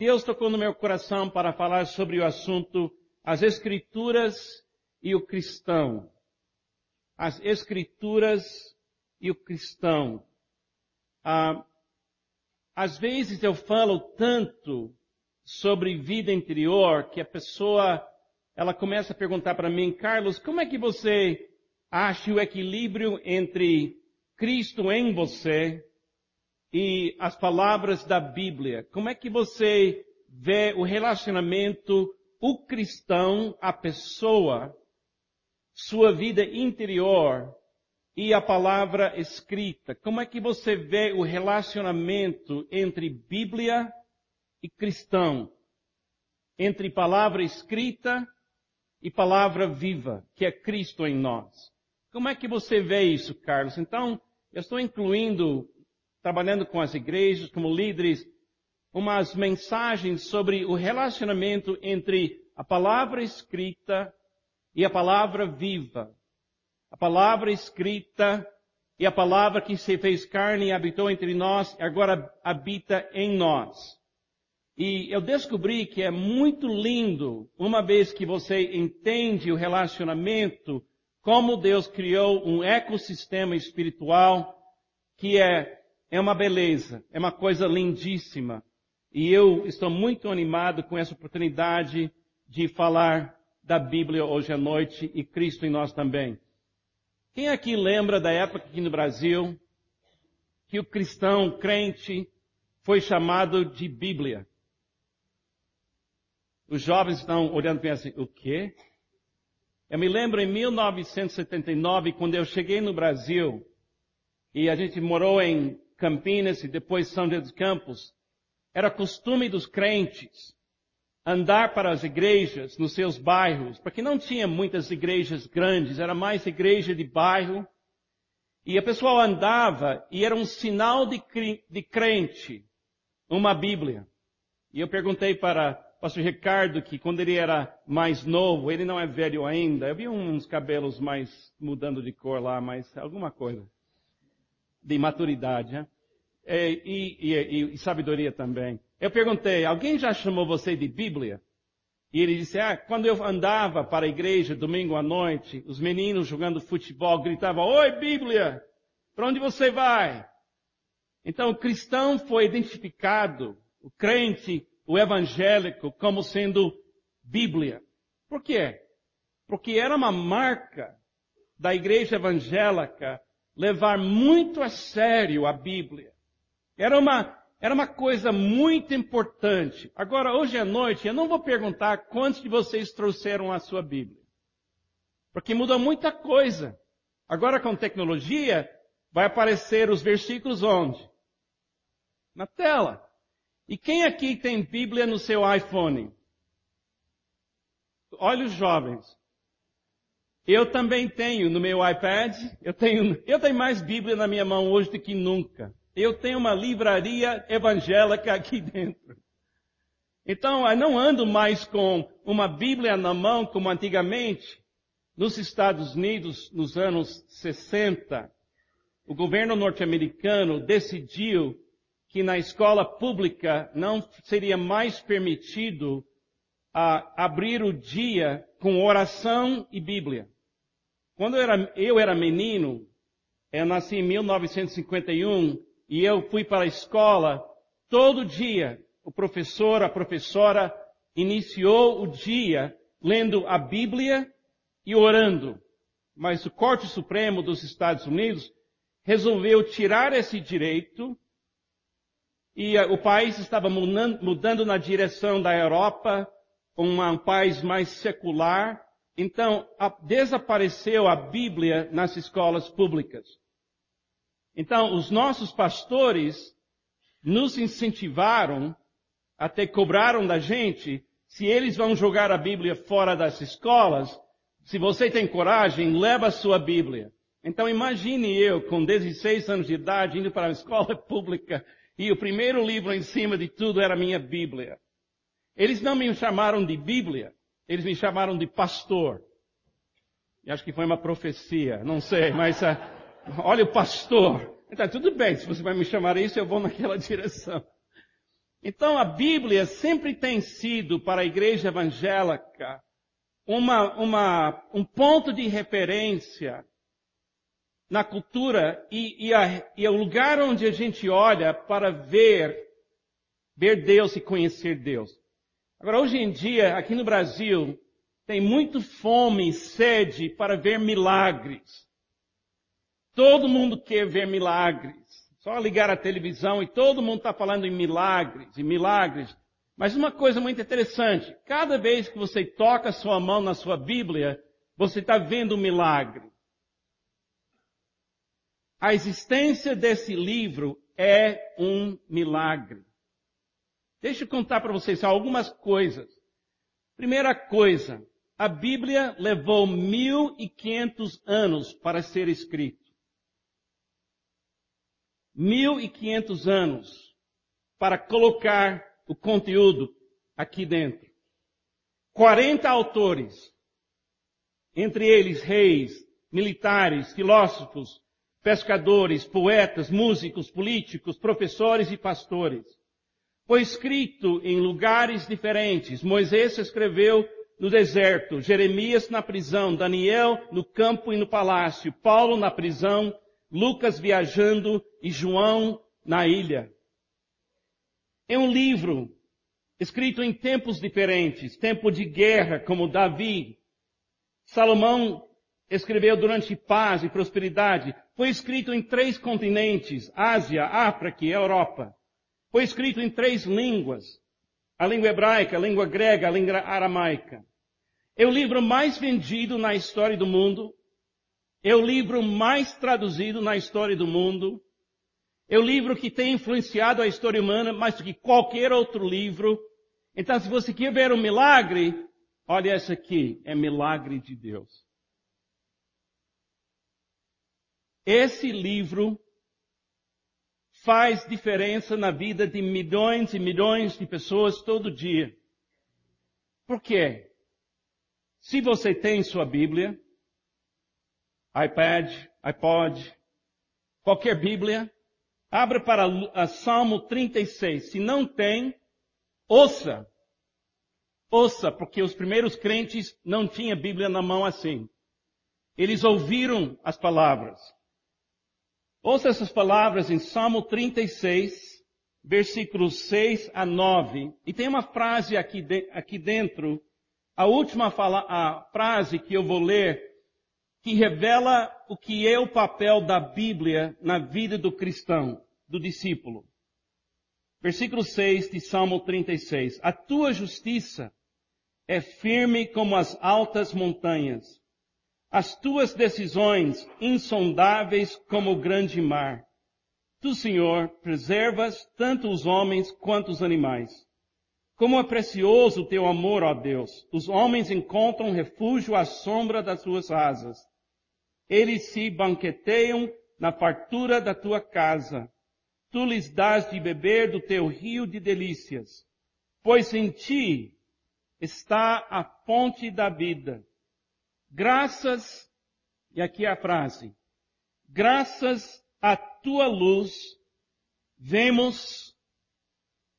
Deus tocou no meu coração para falar sobre o assunto as Escrituras e o cristão. As Escrituras e o cristão. Ah, às vezes eu falo tanto sobre vida interior que a pessoa ela começa a perguntar para mim, Carlos, como é que você acha o equilíbrio entre Cristo em você e as palavras da Bíblia? Como é que você vê o relacionamento, o cristão, a pessoa, sua vida interior e a palavra escrita? Como é que você vê o relacionamento entre Bíblia e cristão? Entre palavra escrita e palavra viva, que é Cristo em nós. Como é que você vê isso, Carlos? Então, eu estou incluindo trabalhando com as igrejas, como líderes, umas mensagens sobre o relacionamento entre a palavra escrita e a palavra viva. A palavra escrita e a palavra que se fez carne e habitou entre nós agora habita em nós. E eu descobri que é muito lindo, uma vez que você entende o relacionamento, como Deus criou um ecossistema espiritual que é é uma beleza, é uma coisa lindíssima. E eu estou muito animado com essa oportunidade de falar da Bíblia hoje à noite e Cristo em nós também. Quem aqui lembra da época aqui no Brasil que o cristão crente foi chamado de Bíblia? Os jovens estão olhando para mim assim, o quê? Eu me lembro em 1979, quando eu cheguei no Brasil, e a gente morou em Campinas e depois São José dos Campos, era costume dos crentes andar para as igrejas nos seus bairros, porque não tinha muitas igrejas grandes, era mais igreja de bairro, e a pessoa andava e era um sinal de, de crente, uma Bíblia. E eu perguntei para o pastor Ricardo que quando ele era mais novo, ele não é velho ainda, eu vi uns cabelos mais mudando de cor lá, mas alguma coisa de maturidade, né? É, e, e, e, sabedoria também. Eu perguntei, alguém já chamou você de Bíblia? E ele disse, ah, quando eu andava para a igreja domingo à noite, os meninos jogando futebol gritavam, Oi Bíblia! Para onde você vai? Então o cristão foi identificado, o crente, o evangélico, como sendo Bíblia. Por quê? Porque era uma marca da igreja evangélica levar muito a sério a Bíblia. Era uma, era uma coisa muito importante. Agora, hoje à noite, eu não vou perguntar quantos de vocês trouxeram a sua Bíblia. Porque muda muita coisa. Agora com tecnologia, vai aparecer os versículos onde? Na tela. E quem aqui tem Bíblia no seu iPhone? Olha os jovens. Eu também tenho no meu iPad, eu tenho, eu tenho mais Bíblia na minha mão hoje do que nunca. Eu tenho uma livraria evangélica aqui dentro. Então, eu não ando mais com uma Bíblia na mão como antigamente. Nos Estados Unidos, nos anos 60, o governo norte-americano decidiu que na escola pública não seria mais permitido uh, abrir o dia com oração e Bíblia. Quando eu era, eu era menino, eu nasci em 1951 e eu fui para a escola todo dia. O professor, a professora iniciou o dia lendo a Bíblia e orando. Mas o Corte Supremo dos Estados Unidos resolveu tirar esse direito e o país estava mudando na direção da Europa, um país mais secular, então, desapareceu a Bíblia nas escolas públicas. Então, os nossos pastores nos incentivaram, até cobraram da gente, se eles vão jogar a Bíblia fora das escolas, se você tem coragem, leva a sua Bíblia. Então imagine eu, com 16 anos de idade, indo para a escola pública, e o primeiro livro em cima de tudo era a minha Bíblia. Eles não me chamaram de Bíblia, eles me chamaram de pastor. E acho que foi uma profecia, não sei, mas uh, olha o pastor. Então, tudo bem, se você vai me chamar isso, eu vou naquela direção. Então a Bíblia sempre tem sido para a igreja evangélica uma, uma, um ponto de referência na cultura e, e, a, e é o lugar onde a gente olha para ver, ver Deus e conhecer Deus. Agora hoje em dia, aqui no Brasil, tem muito fome e sede para ver milagres. Todo mundo quer ver milagres. Só ligar a televisão e todo mundo está falando em milagres e milagres. Mas uma coisa muito interessante, cada vez que você toca sua mão na sua Bíblia, você está vendo um milagre. A existência desse livro é um milagre. Deixa eu contar para vocês algumas coisas. Primeira coisa, a Bíblia levou 1500 anos para ser escrito. 1500 anos para colocar o conteúdo aqui dentro. 40 autores, entre eles reis, militares, filósofos, pescadores, poetas, músicos, políticos, professores e pastores. Foi escrito em lugares diferentes. Moisés escreveu no deserto, Jeremias na prisão, Daniel no campo e no palácio, Paulo na prisão, Lucas viajando e João na ilha. É um livro escrito em tempos diferentes, tempo de guerra, como Davi. Salomão escreveu durante paz e prosperidade. Foi escrito em três continentes, Ásia, África e Europa. Foi escrito em três línguas. A língua hebraica, a língua grega, a língua aramaica. É o livro mais vendido na história do mundo. É o livro mais traduzido na história do mundo. É o livro que tem influenciado a história humana mais do que qualquer outro livro. Então, se você quer ver um milagre, olha esse aqui, é milagre de Deus. Esse livro faz diferença na vida de milhões e milhões de pessoas todo dia. Por quê? Se você tem sua Bíblia, iPad, iPod, qualquer Bíblia, abra para a Salmo 36. Se não tem, ouça. Ouça, porque os primeiros crentes não tinham Bíblia na mão assim. Eles ouviram as palavras. Ouça essas palavras em Salmo 36, versículos 6 a 9. E tem uma frase aqui, de, aqui dentro, a última fala, a frase que eu vou ler, que revela o que é o papel da Bíblia na vida do cristão, do discípulo. Versículo 6 de Salmo 36. A tua justiça é firme como as altas montanhas, as tuas decisões insondáveis como o grande mar. Tu, Senhor, preservas tanto os homens quanto os animais. Como é precioso o teu amor, ó Deus! Os homens encontram refúgio à sombra das tuas asas. Eles se banqueteiam na fartura da tua casa. Tu lhes dás de beber do teu rio de delícias. Pois em ti está a fonte da vida. Graças, e aqui é a frase, graças à tua luz, vemos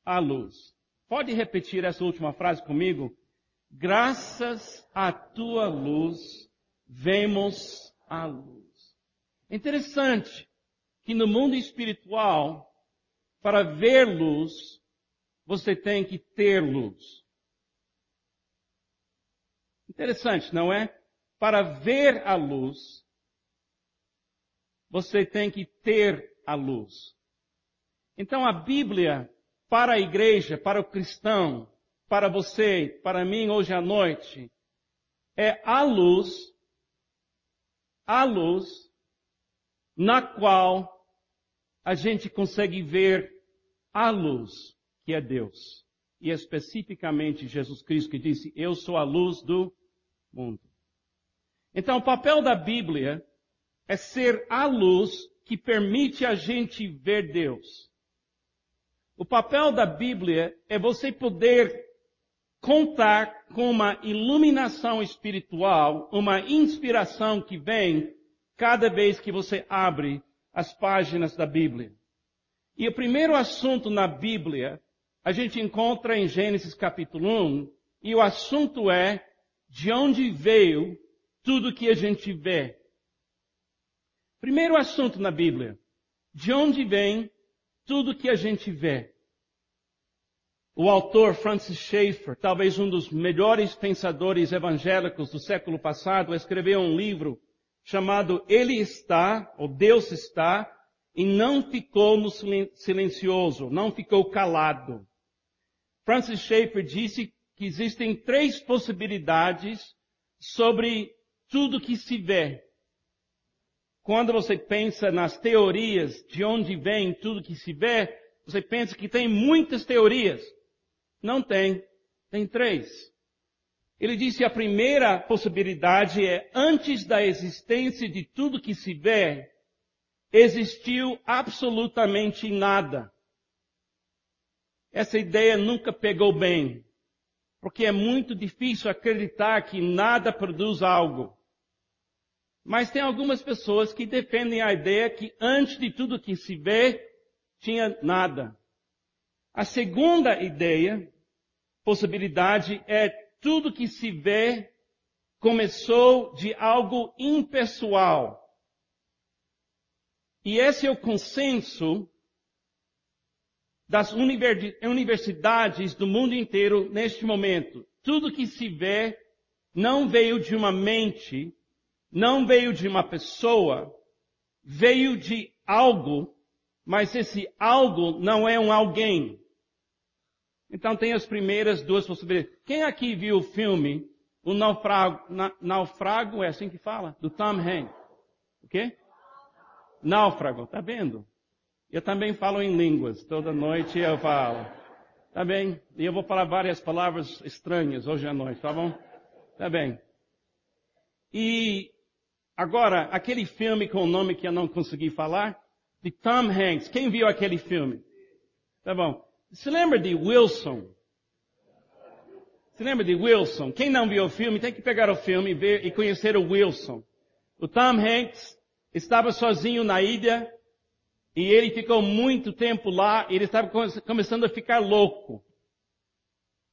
a luz. Pode repetir essa última frase comigo? Graças à tua luz, vemos a luz. É interessante que no mundo espiritual, para ver luz, você tem que ter luz. Interessante, não é? Para ver a luz, você tem que ter a luz. Então a Bíblia, para a igreja, para o cristão, para você, para mim hoje à noite, é a luz a luz na qual a gente consegue ver a luz que é Deus. E especificamente Jesus Cristo que disse, eu sou a luz do mundo. Então o papel da Bíblia é ser a luz que permite a gente ver Deus. O papel da Bíblia é você poder contar com uma iluminação espiritual, uma inspiração que vem cada vez que você abre as páginas da Bíblia. E o primeiro assunto na Bíblia a gente encontra em Gênesis capítulo 1, e o assunto é de onde veio tudo que a gente vê. Primeiro assunto na Bíblia. De onde vem tudo que a gente vê? O autor Francis Schaeffer, talvez um dos melhores pensadores evangélicos do século passado, escreveu um livro chamado Ele está, ou Deus está, e não ficou no silencioso, não ficou calado. Francis Schaeffer disse que existem três possibilidades sobre tudo que se vê. Quando você pensa nas teorias de onde vem tudo que se vê, você pensa que tem muitas teorias. Não tem. Tem três. Ele disse a primeira possibilidade é antes da existência de tudo que se vê, existiu absolutamente nada. Essa ideia nunca pegou bem, porque é muito difícil acreditar que nada produz algo. Mas tem algumas pessoas que defendem a ideia que antes de tudo que se vê, tinha nada. A segunda ideia, possibilidade, é tudo que se vê começou de algo impessoal. E esse é o consenso das universidades do mundo inteiro neste momento. Tudo que se vê não veio de uma mente, não veio de uma pessoa, veio de algo, mas esse algo não é um alguém. Então tem as primeiras duas possibilidades. Quem aqui viu o filme O Naufrago, na, Naufrago é assim que fala? Do Tom Hanks. O quê? Náufrago, tá vendo? Eu também falo em línguas, toda noite eu falo. Tá bem? E eu vou falar várias palavras estranhas hoje à noite, tá bom? Tá bem. E agora, aquele filme com o nome que eu não consegui falar, de Tom Hanks. Quem viu aquele filme? Tá bom. Se lembra de Wilson? Se lembra de Wilson? Quem não viu o filme tem que pegar o filme e ver e conhecer o Wilson. O Tom Hanks estava sozinho na ilha e ele ficou muito tempo lá, ele estava começando a ficar louco.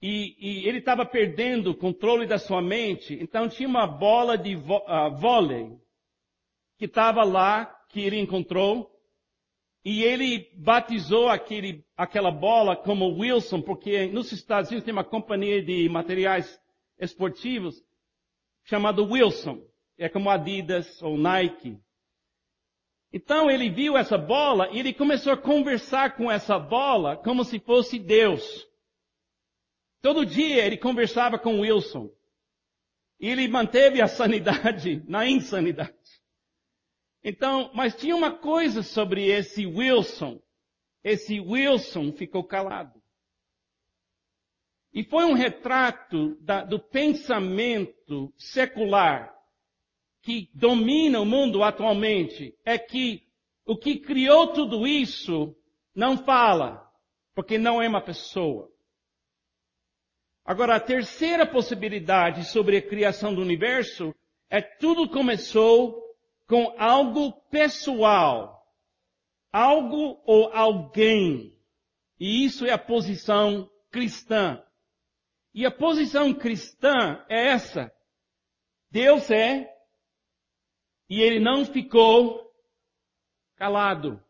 E, e ele estava perdendo o controle da sua mente, então tinha uma bola de uh, vôlei que estava lá, que ele encontrou, e ele batizou aquele, aquela bola como Wilson, porque nos Estados Unidos tem uma companhia de materiais esportivos chamada Wilson. É como Adidas ou Nike. Então ele viu essa bola e ele começou a conversar com essa bola como se fosse Deus. Todo dia ele conversava com Wilson. E ele manteve a sanidade na insanidade. Então, mas tinha uma coisa sobre esse Wilson. Esse Wilson ficou calado. E foi um retrato da, do pensamento secular que domina o mundo atualmente é que o que criou tudo isso não fala, porque não é uma pessoa. Agora, a terceira possibilidade sobre a criação do universo é tudo começou com algo pessoal, algo ou alguém. E isso é a posição cristã. E a posição cristã é essa. Deus é e ele não ficou calado.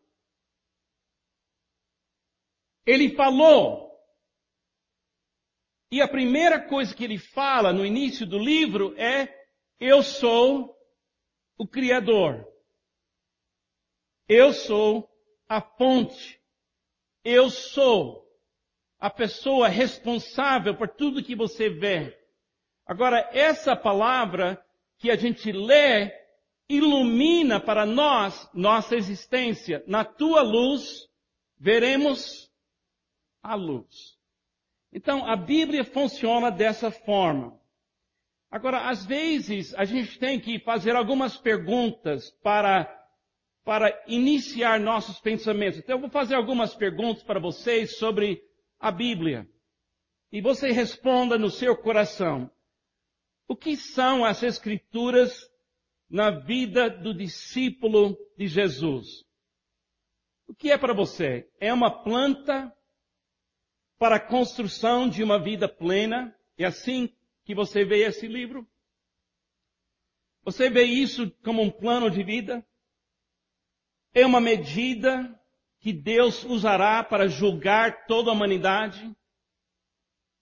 Ele falou. E a primeira coisa que ele fala no início do livro é: Eu sou o Criador. Eu sou a fonte. Eu sou a pessoa responsável por tudo que você vê. Agora, essa palavra que a gente lê ilumina para nós nossa existência. Na tua luz, veremos a luz. Então, a Bíblia funciona dessa forma. Agora, às vezes, a gente tem que fazer algumas perguntas para, para iniciar nossos pensamentos. Então, eu vou fazer algumas perguntas para vocês sobre a Bíblia. E você responda no seu coração. O que são as Escrituras na vida do discípulo de Jesus. O que é para você? É uma planta? para a construção de uma vida plena. É assim que você vê esse livro? Você vê isso como um plano de vida? É uma medida que Deus usará para julgar toda a humanidade?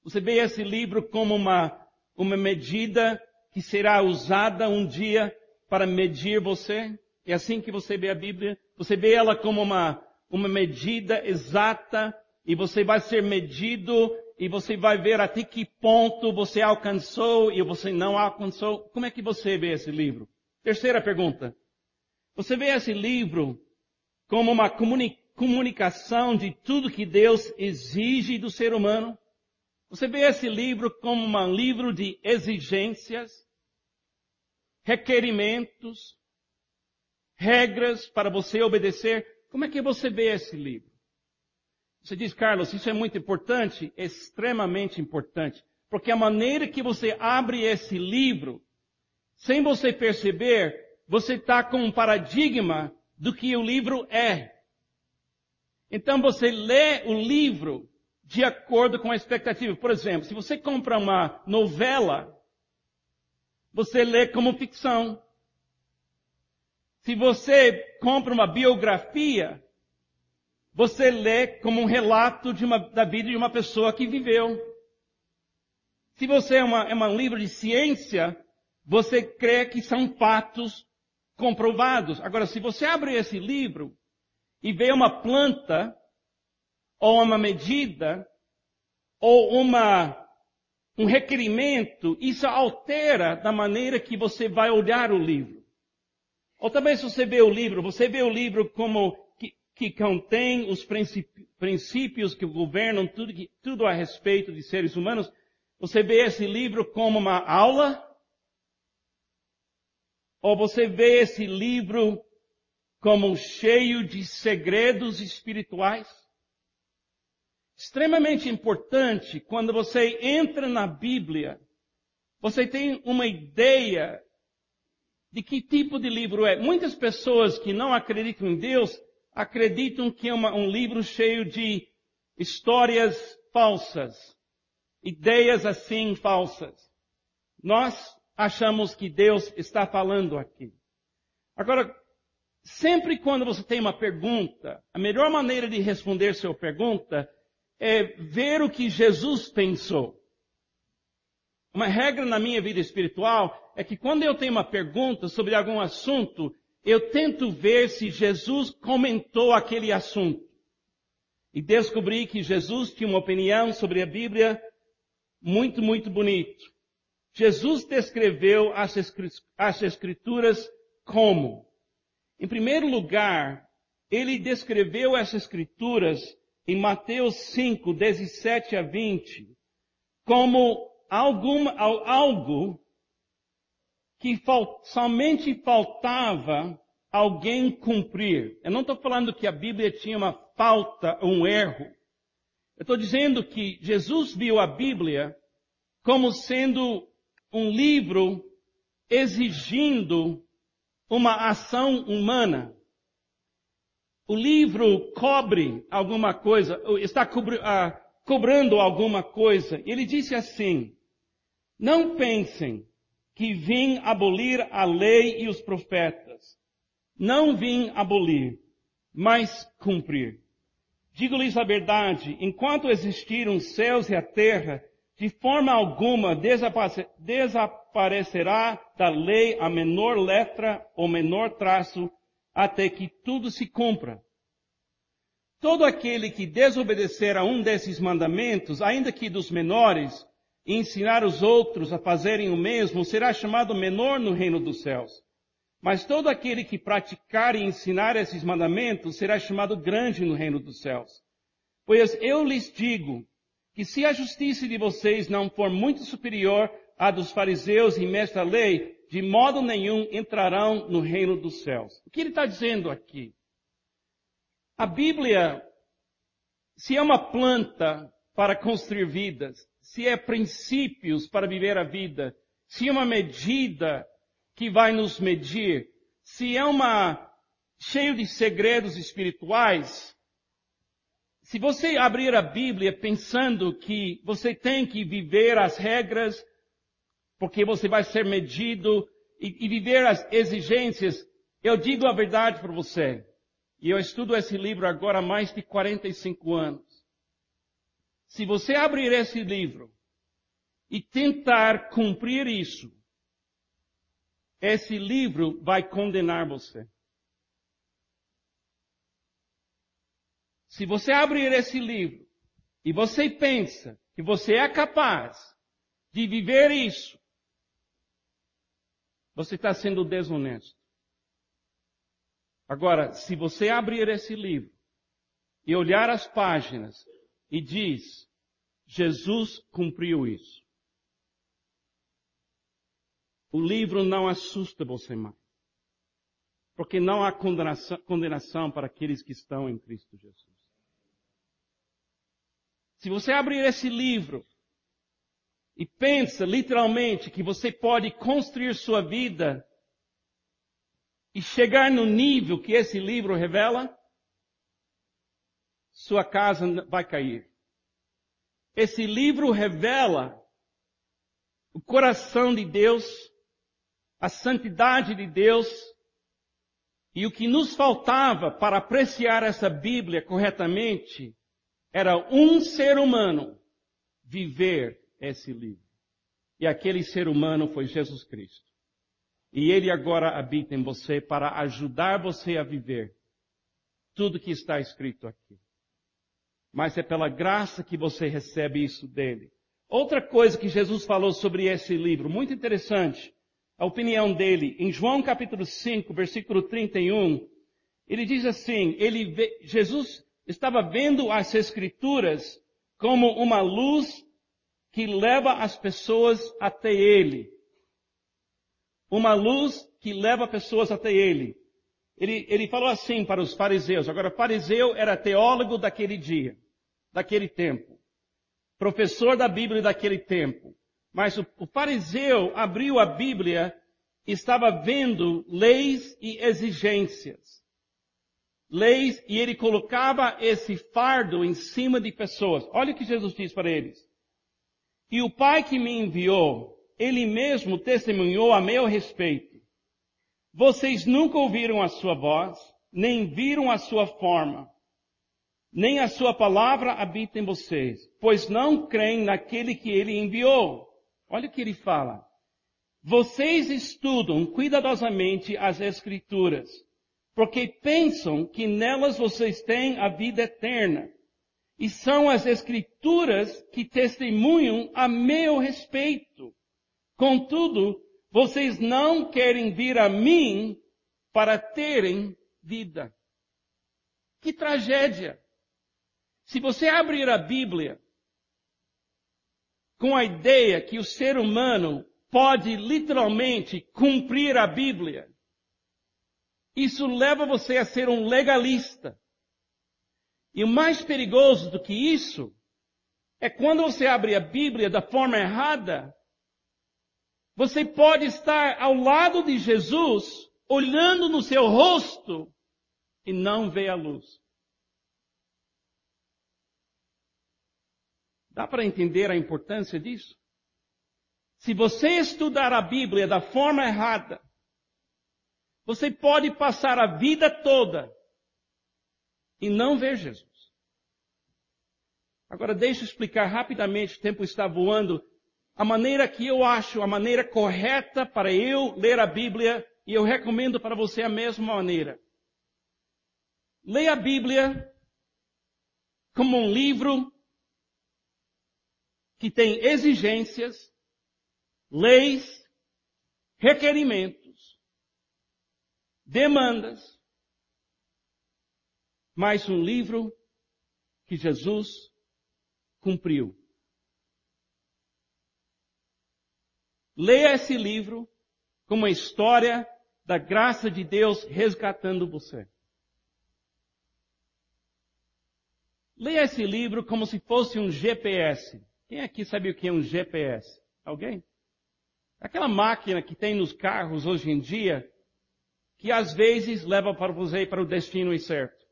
Você vê esse livro como uma, uma medida que será usada um dia para medir você? É assim que você vê a Bíblia? Você vê ela como uma, uma medida exata e você vai ser medido e você vai ver até que ponto você alcançou e você não alcançou. Como é que você vê esse livro? Terceira pergunta. Você vê esse livro como uma comuni comunicação de tudo que Deus exige do ser humano? Você vê esse livro como um livro de exigências, requerimentos, regras para você obedecer? Como é que você vê esse livro? Você diz, Carlos, isso é muito importante? Extremamente importante. Porque a maneira que você abre esse livro, sem você perceber, você está com um paradigma do que o livro é. Então você lê o livro de acordo com a expectativa. Por exemplo, se você compra uma novela, você lê como ficção. Se você compra uma biografia, você lê como um relato uma, da vida de uma pessoa que viveu. Se você é, uma, é um livro de ciência, você crê que são fatos comprovados. Agora, se você abre esse livro e vê uma planta, ou uma medida, ou uma, um requerimento, isso altera da maneira que você vai olhar o livro. Ou também se você vê o livro, você vê o livro como que contém os princípios que governam tudo, tudo a respeito de seres humanos, você vê esse livro como uma aula? Ou você vê esse livro como cheio de segredos espirituais? Extremamente importante quando você entra na Bíblia, você tem uma ideia de que tipo de livro é. Muitas pessoas que não acreditam em Deus acreditam que é uma, um livro cheio de histórias falsas, ideias assim falsas. Nós achamos que Deus está falando aqui. Agora, sempre quando você tem uma pergunta, a melhor maneira de responder sua pergunta é ver o que Jesus pensou. Uma regra na minha vida espiritual é que quando eu tenho uma pergunta sobre algum assunto, eu tento ver se Jesus comentou aquele assunto. E descobri que Jesus tinha uma opinião sobre a Bíblia muito, muito bonito. Jesus descreveu as escrituras como? Em primeiro lugar, ele descreveu essas escrituras em Mateus 5, 17 a 20, como alguma, algo que somente faltava alguém cumprir. Eu não estou falando que a Bíblia tinha uma falta, um erro. Eu estou dizendo que Jesus viu a Bíblia como sendo um livro exigindo uma ação humana. O livro cobre alguma coisa, está ah, cobrando alguma coisa. Ele disse assim, não pensem que vim abolir a lei e os profetas. Não vim abolir, mas cumprir. Digo-lhes a verdade, enquanto existiram os céus e a terra, de forma alguma desaparecerá da lei a menor letra ou menor traço, até que tudo se cumpra. Todo aquele que desobedecer a um desses mandamentos, ainda que dos menores, e ensinar os outros a fazerem o mesmo, será chamado menor no reino dos céus. Mas todo aquele que praticar e ensinar esses mandamentos será chamado grande no reino dos céus. Pois eu lhes digo que se a justiça de vocês não for muito superior à dos fariseus e mestres da lei, de modo nenhum entrarão no reino dos céus. O que ele está dizendo aqui? A Bíblia, se é uma planta para construir vidas, se é princípios para viver a vida, se é uma medida que vai nos medir, se é uma cheio de segredos espirituais, Se você abrir a Bíblia pensando que você tem que viver as regras, porque você vai ser medido e, e viver as exigências, eu digo a verdade para você. E eu estudo esse livro agora há mais de 45 anos. Se você abrir esse livro e tentar cumprir isso, esse livro vai condenar você. Se você abrir esse livro e você pensa que você é capaz de viver isso, você está sendo desonesto. Agora, se você abrir esse livro e olhar as páginas e diz, Jesus cumpriu isso. O livro não assusta você mais. Porque não há condenação, condenação para aqueles que estão em Cristo Jesus. Se você abrir esse livro e pensa literalmente que você pode construir sua vida e chegar no nível que esse livro revela, sua casa vai cair. Esse livro revela o coração de Deus, a santidade de Deus, e o que nos faltava para apreciar essa Bíblia corretamente era um ser humano viver esse livro. E aquele ser humano foi Jesus Cristo. E ele agora habita em você para ajudar você a viver tudo que está escrito aqui. Mas é pela graça que você recebe isso dele. Outra coisa que Jesus falou sobre esse livro, muito interessante, a opinião dele, em João capítulo 5, versículo 31, ele diz assim, ele vê, Jesus estava vendo as Escrituras como uma luz que leva as pessoas até Ele. Uma luz que leva pessoas até Ele. Ele, ele falou assim para os fariseus. Agora, fariseu era teólogo daquele dia, daquele tempo. Professor da Bíblia daquele tempo. Mas o, o fariseu abriu a Bíblia e estava vendo leis e exigências leis e ele colocava esse fardo em cima de pessoas. Olha o que Jesus diz para eles. E o Pai que me enviou, ele mesmo testemunhou a meu respeito. Vocês nunca ouviram a sua voz, nem viram a sua forma, nem a sua palavra habita em vocês, pois não creem naquele que ele enviou. Olha o que ele fala. Vocês estudam cuidadosamente as escrituras, porque pensam que nelas vocês têm a vida eterna. E são as escrituras que testemunham a meu respeito. Contudo, vocês não querem vir a mim para terem vida. Que tragédia! Se você abrir a Bíblia com a ideia que o ser humano pode literalmente cumprir a Bíblia, isso leva você a ser um legalista. E o mais perigoso do que isso é quando você abre a Bíblia da forma errada, você pode estar ao lado de Jesus, olhando no seu rosto e não ver a luz. Dá para entender a importância disso? Se você estudar a Bíblia da forma errada, você pode passar a vida toda e não ver Jesus. Agora deixa eu explicar rapidamente, o tempo está voando, a maneira que eu acho, a maneira correta para eu ler a Bíblia, e eu recomendo para você a mesma maneira. Leia a Bíblia como um livro que tem exigências, leis, requerimentos, demandas, mas um livro que Jesus cumpriu. Leia esse livro como uma história da graça de Deus resgatando você. Leia esse livro como se fosse um GPS. Quem aqui sabe o que é um GPS? Alguém? Aquela máquina que tem nos carros hoje em dia, que às vezes leva para você para o destino incerto.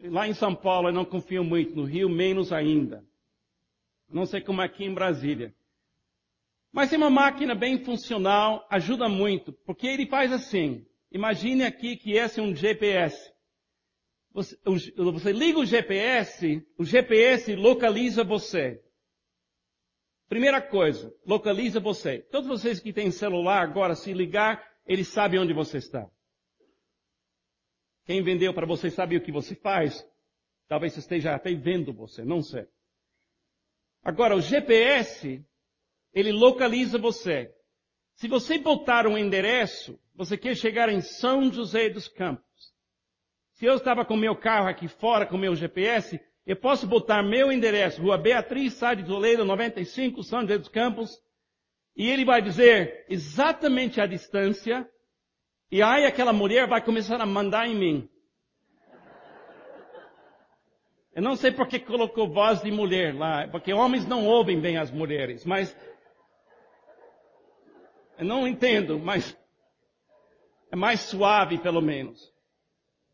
Lá em São Paulo eu não confio muito, no Rio menos ainda. Não sei como é aqui em Brasília. Mas é uma máquina bem funcional, ajuda muito, porque ele faz assim. Imagine aqui que esse é um GPS. Você, você liga o GPS, o GPS localiza você. Primeira coisa, localiza você. Todos vocês que têm celular agora, se ligar, ele sabe onde você está. Quem vendeu para você sabe o que você faz? Talvez esteja até vendo você, não sei. Agora, o GPS, ele localiza você. Se você botar um endereço, você quer chegar em São José dos Campos. Se eu estava com meu carro aqui fora com meu GPS, eu posso botar meu endereço, Rua Beatriz Sá de Toledo, 95, São José dos Campos, e ele vai dizer exatamente a distância, e aí aquela mulher vai começar a mandar em mim. Eu não sei porque colocou voz de mulher lá, porque homens não ouvem bem as mulheres, mas eu não entendo, mas é mais suave pelo menos.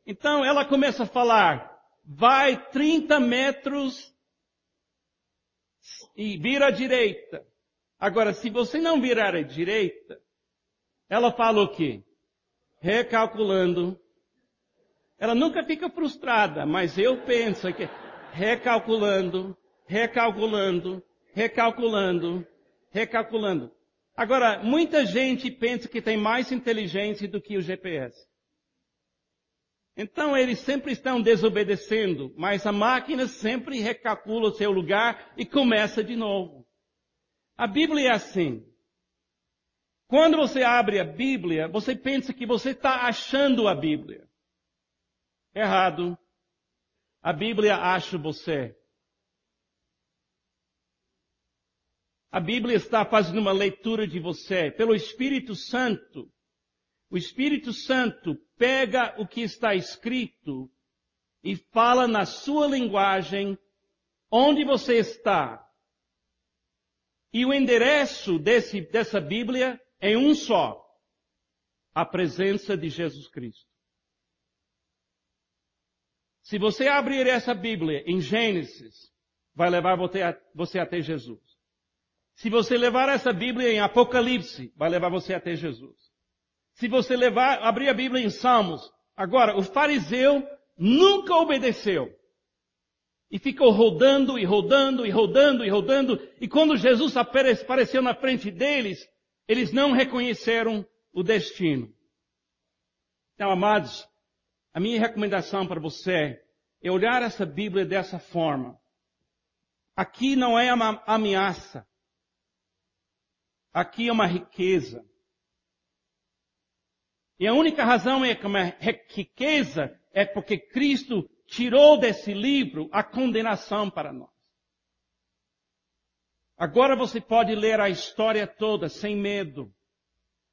Então ela começa a falar, vai 30 metros e vira à direita. Agora, se você não virar à direita, ela fala o quê? Recalculando. Ela nunca fica frustrada, mas eu penso que recalculando, recalculando, recalculando, recalculando. Agora, muita gente pensa que tem mais inteligência do que o GPS. Então eles sempre estão desobedecendo, mas a máquina sempre recalcula o seu lugar e começa de novo. A Bíblia é assim. Quando você abre a Bíblia, você pensa que você está achando a Bíblia. Errado. A Bíblia acha você. A Bíblia está fazendo uma leitura de você pelo Espírito Santo. O Espírito Santo pega o que está escrito e fala na sua linguagem onde você está. E o endereço desse, dessa Bíblia é um só. A presença de Jesus Cristo. Se você abrir essa Bíblia em Gênesis, vai levar você até Jesus. Se você levar essa Bíblia em Apocalipse, vai levar você até Jesus. Se você levar, abrir a Bíblia em Salmos, agora, o fariseu nunca obedeceu. E ficou rodando e rodando e rodando e rodando. E quando Jesus apareceu na frente deles, eles não reconheceram o destino. Então, amados, a minha recomendação para você é olhar essa Bíblia dessa forma. Aqui não é uma ameaça. Aqui é uma riqueza. E a única razão é que uma riqueza é porque Cristo tirou desse livro a condenação para nós. Agora você pode ler a história toda sem medo.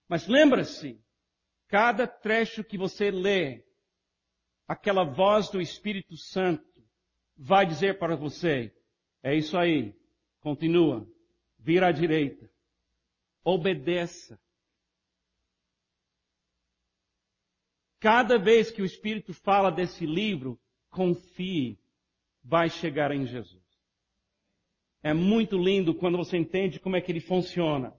Mas lembra-se, cada trecho que você lê, aquela voz do Espírito Santo vai dizer para você, é isso aí, continua, vira à direita, obedeça. Cada vez que o Espírito fala desse livro, confie, vai chegar em Jesus. É muito lindo quando você entende como é que ele funciona.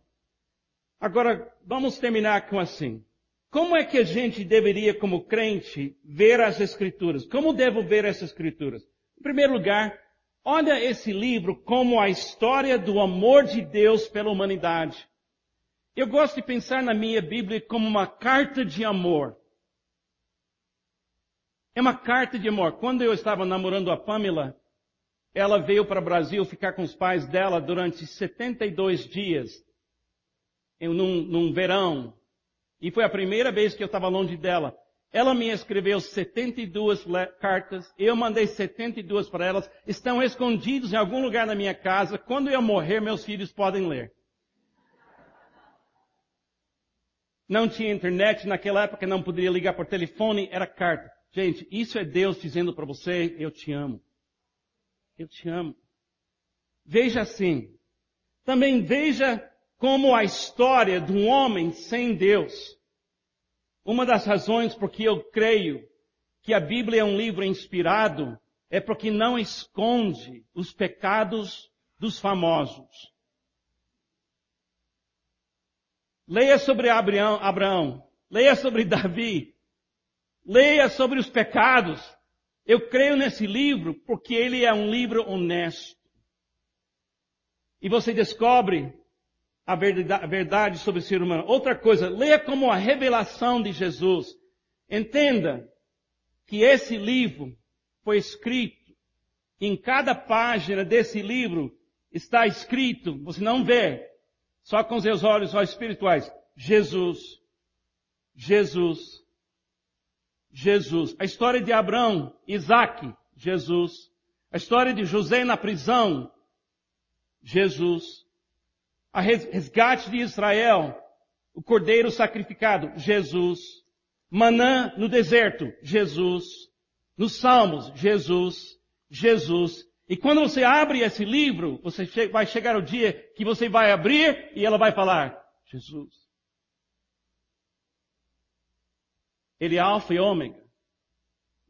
Agora, vamos terminar com assim. Como é que a gente deveria, como crente, ver as Escrituras? Como devo ver essas Escrituras? Em primeiro lugar, olha esse livro como a história do amor de Deus pela humanidade. Eu gosto de pensar na minha Bíblia como uma carta de amor. É uma carta de amor. Quando eu estava namorando a Pamela, ela veio para o Brasil ficar com os pais dela durante 72 dias, num, num verão. E foi a primeira vez que eu estava longe dela. Ela me escreveu 72 cartas, eu mandei 72 para elas, estão escondidos em algum lugar na minha casa. Quando eu morrer, meus filhos podem ler. Não tinha internet naquela época, não poderia ligar por telefone, era carta. Gente, isso é Deus dizendo para você, eu te amo. Eu te amo. Veja assim. Também veja como a história de um homem sem Deus. Uma das razões porque eu creio que a Bíblia é um livro inspirado é porque não esconde os pecados dos famosos. Leia sobre Abraão, Abraão, leia sobre Davi, leia sobre os pecados. Eu creio nesse livro porque ele é um livro honesto. E você descobre a verdade sobre o ser humano. Outra coisa, leia como a revelação de Jesus. Entenda que esse livro foi escrito. Em cada página desse livro está escrito, você não vê, só com seus olhos só espirituais. Jesus. Jesus. Jesus. A história de Abraão, Isaac, Jesus. A história de José na prisão, Jesus. A resgate de Israel, o cordeiro sacrificado, Jesus. Manã no deserto, Jesus. Nos Salmos, Jesus. Jesus. E quando você abre esse livro, você vai chegar o dia que você vai abrir e ela vai falar, Jesus. Ele é alfa e ômega.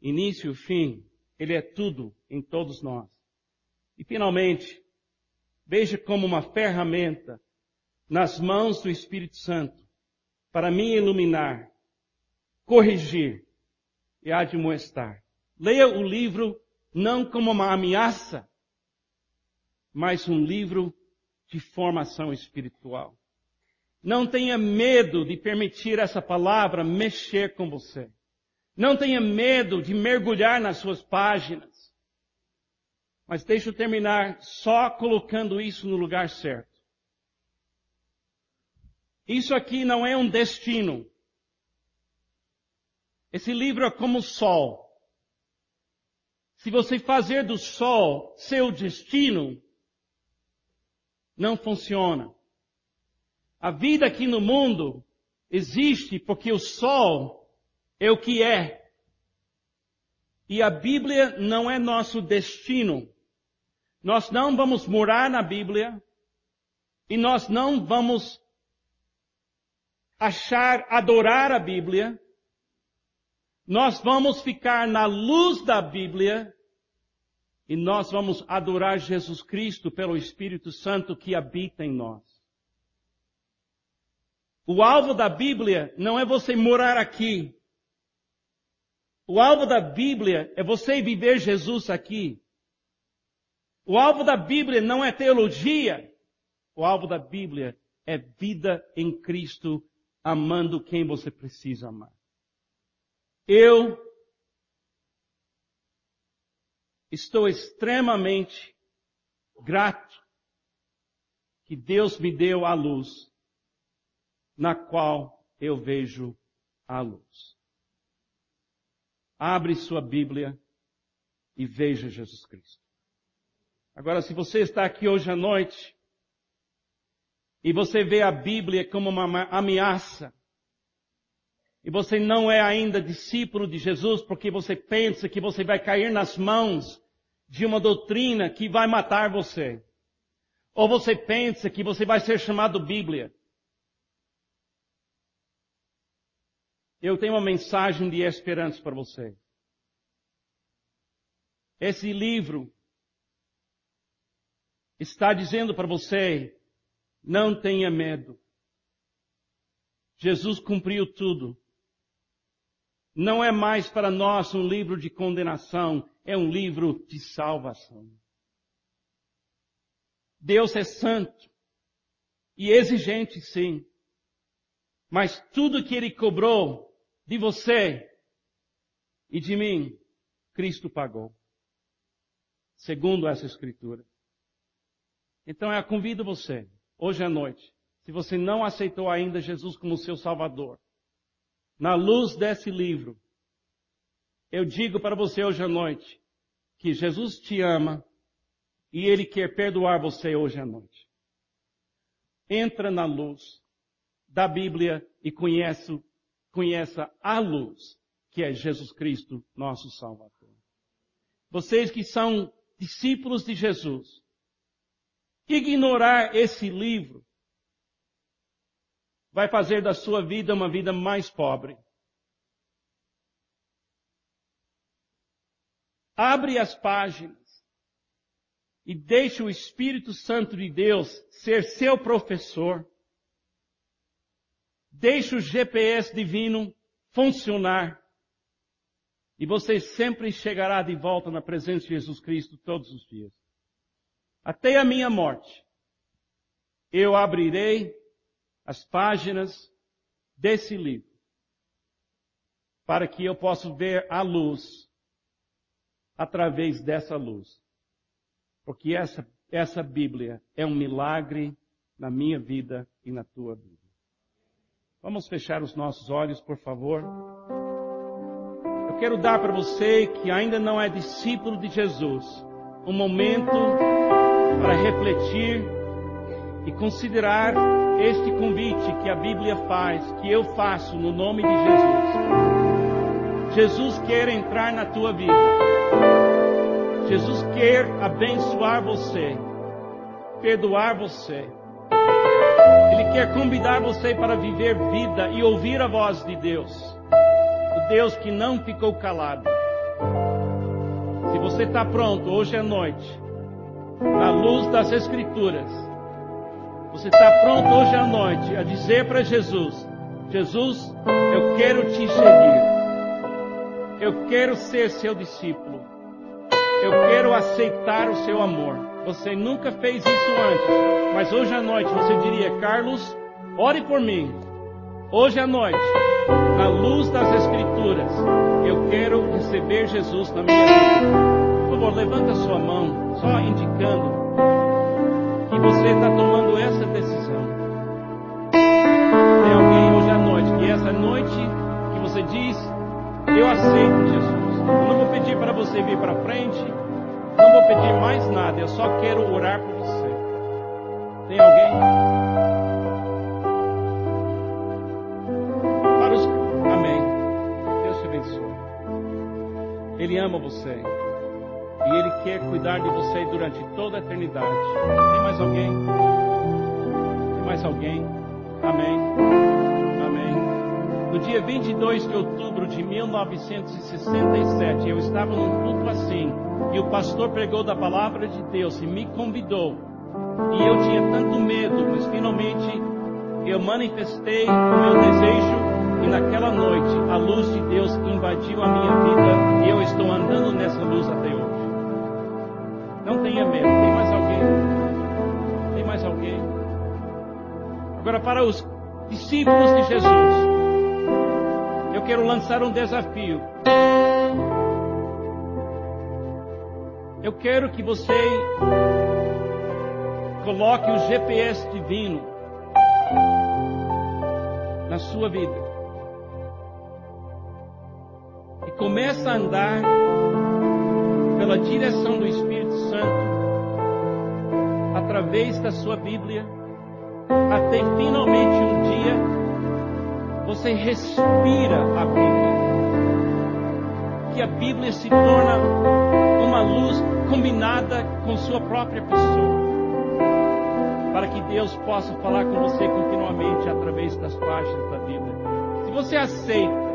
Início e fim. Ele é tudo em todos nós. E finalmente, veja como uma ferramenta nas mãos do Espírito Santo para me iluminar, corrigir e admoestar. Leia o livro não como uma ameaça, mas um livro de formação espiritual. Não tenha medo de permitir essa palavra mexer com você. Não tenha medo de mergulhar nas suas páginas. Mas deixa eu terminar só colocando isso no lugar certo. Isso aqui não é um destino. Esse livro é como o sol. Se você fazer do sol seu destino, não funciona. A vida aqui no mundo existe porque o sol é o que é. E a Bíblia não é nosso destino. Nós não vamos morar na Bíblia e nós não vamos achar, adorar a Bíblia nós vamos ficar na luz da Bíblia e nós vamos adorar Jesus Cristo pelo Espírito Santo que habita em nós. O alvo da Bíblia não é você morar aqui. O alvo da Bíblia é você viver Jesus aqui. O alvo da Bíblia não é teologia. O alvo da Bíblia é vida em Cristo, amando quem você precisa amar. Eu estou extremamente grato que Deus me deu a luz na qual eu vejo a luz. Abre sua Bíblia e veja Jesus Cristo. Agora, se você está aqui hoje à noite e você vê a Bíblia como uma ameaça, e você não é ainda discípulo de Jesus porque você pensa que você vai cair nas mãos de uma doutrina que vai matar você. Ou você pensa que você vai ser chamado Bíblia. Eu tenho uma mensagem de esperança para você. Esse livro está dizendo para você, não tenha medo. Jesus cumpriu tudo não é mais para nós um livro de condenação, é um livro de salvação. Deus é santo e exigente, sim. Mas tudo que Ele cobrou de você e de mim, Cristo pagou. Segundo essa escritura. Então eu convido você, hoje à noite, se você não aceitou ainda Jesus como seu Salvador, na luz desse livro, eu digo para você hoje à noite que Jesus te ama e Ele quer perdoar você hoje à noite. Entra na luz da Bíblia e conheça, a luz que é Jesus Cristo, nosso Salvador. Vocês que são discípulos de Jesus, ignorar esse livro vai fazer da sua vida uma vida mais pobre. Abre as páginas e deixe o Espírito Santo de Deus ser seu professor. Deixe o GPS divino funcionar. E você sempre chegará de volta na presença de Jesus Cristo todos os dias. Até a minha morte, eu abrirei as páginas desse livro para que eu possa ver a luz através dessa luz. Porque essa, essa Bíblia é um milagre na minha vida e na tua vida. Vamos fechar os nossos olhos, por favor. Eu quero dar para você que ainda não é discípulo de Jesus um momento para refletir e considerar este convite que a Bíblia faz, que eu faço no nome de Jesus. Jesus quer entrar na tua vida. Jesus quer abençoar você, perdoar você. Ele quer convidar você para viver vida e ouvir a voz de Deus. O Deus que não ficou calado. Se você está pronto hoje à noite, na luz das Escrituras, você está pronto hoje à noite a dizer para Jesus: Jesus, eu quero te seguir. Eu quero ser seu discípulo. Eu quero aceitar o seu amor. Você nunca fez isso antes, mas hoje à noite você diria: Carlos, ore por mim. Hoje à noite, na luz das Escrituras, eu quero receber Jesus na minha vida. Por favor, levanta sua mão, só indicando que você está tomando eu aceito Jesus. Eu não vou pedir para você vir para frente, não vou pedir mais nada, eu só quero orar por você. Tem alguém? Para os. Amém. Deus te abençoe. Ele ama você. E Ele quer cuidar de você durante toda a eternidade. Tem mais alguém? Tem mais alguém? Amém. No dia 22 de outubro de 1967, eu estava num culto assim, e o pastor pregou da palavra de Deus e me convidou. E eu tinha tanto medo, mas finalmente eu manifestei o meu desejo e naquela noite a luz de Deus invadiu a minha vida e eu estou andando nessa luz até hoje. Não tenha medo. Tem mais alguém? Tem mais alguém? Agora, para os discípulos de Jesus, eu quero lançar um desafio. Eu quero que você coloque o GPS divino na sua vida. E comece a andar pela direção do Espírito Santo, através da sua Bíblia, até finalmente um dia você respira a Bíblia. Que a Bíblia se torna uma luz combinada com sua própria pessoa. Para que Deus possa falar com você continuamente através das páginas da Bíblia. Se você aceita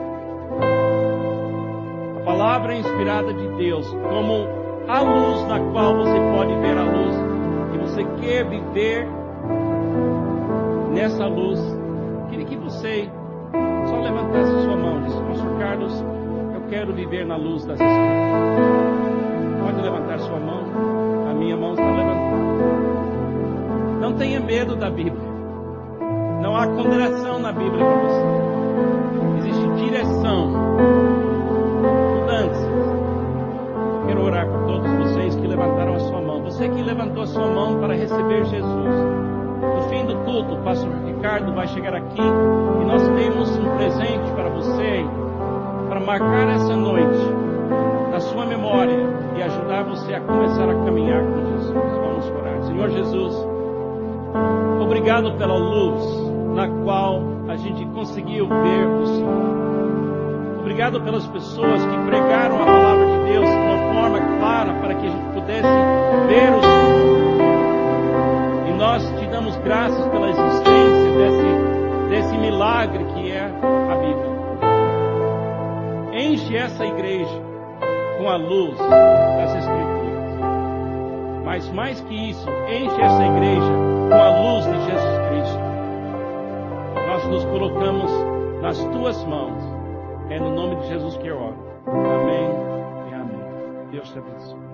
palavra inspirada de Deus como a luz na qual você pode ver a luz e você quer viver nessa luz, levantasse sua mão disse, Pastor Carlos, eu quero viver na luz das Escrituras. Pode levantar sua mão, a minha mão está levantada. Não tenha medo da Bíblia. Não há condenação na Bíblia para você. Existe direção quero orar por todos vocês que levantaram a sua mão. Você que levantou a sua mão para receber Jesus. Fim do culto, o pastor Ricardo vai chegar aqui e nós temos um presente para você, para marcar essa noite na sua memória e ajudar você a começar a caminhar com Jesus. Vamos orar. Senhor Jesus, obrigado pela luz na qual a gente conseguiu ver o Senhor. Obrigado pelas pessoas que pregaram a palavra de Deus de uma forma clara para que a gente pudesse ver o Senhor. Milagre que é a Bíblia. Enche essa igreja com a luz das Escrituras. Mas mais que isso, enche essa igreja com a luz de Jesus Cristo. Nós nos colocamos nas tuas mãos. É no nome de Jesus que eu oro. Amém e amém. Deus te abençoe.